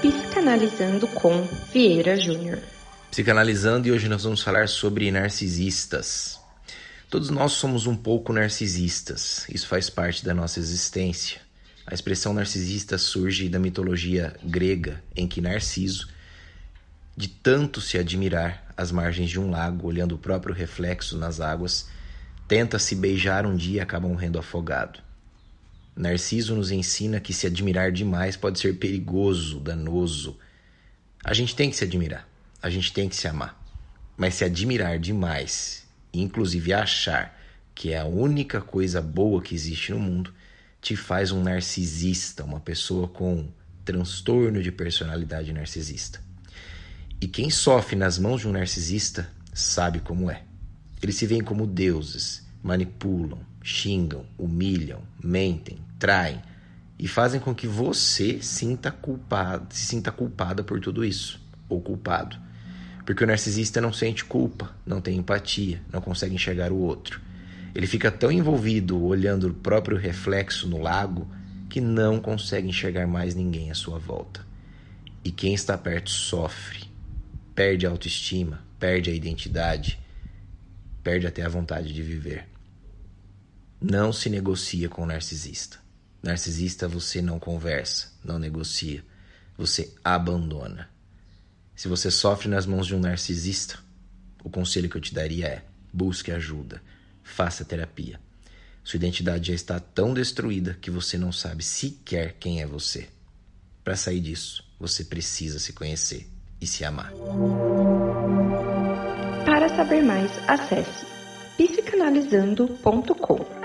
Psicanalizando com Vieira Júnior. Psicanalizando e hoje nós vamos falar sobre narcisistas. Todos nós somos um pouco narcisistas, isso faz parte da nossa existência. A expressão narcisista surge da mitologia grega, em que Narciso, de tanto se admirar às margens de um lago, olhando o próprio reflexo nas águas, tenta se beijar um dia e acaba morrendo afogado. Narciso nos ensina que se admirar demais pode ser perigoso, danoso. A gente tem que se admirar, a gente tem que se amar. Mas se admirar demais, inclusive achar que é a única coisa boa que existe no mundo, te faz um narcisista, uma pessoa com transtorno de personalidade narcisista. E quem sofre nas mãos de um narcisista sabe como é. Eles se veem como deuses, manipulam, xingam, humilham, mentem, traem e fazem com que você sinta culpado, se sinta culpada por tudo isso, ou culpado. Porque o narcisista não sente culpa, não tem empatia, não consegue enxergar o outro. Ele fica tão envolvido olhando o próprio reflexo no lago que não consegue enxergar mais ninguém à sua volta. E quem está perto sofre, perde a autoestima, perde a identidade, perde até a vontade de viver. Não se negocia com o narcisista. Narcisista você não conversa, não negocia, você abandona. Se você sofre nas mãos de um narcisista, o conselho que eu te daria é: busque ajuda, faça terapia. Sua identidade já está tão destruída que você não sabe sequer quem é você. Para sair disso, você precisa se conhecer e se amar. Para saber mais, acesse psicanalizando.com.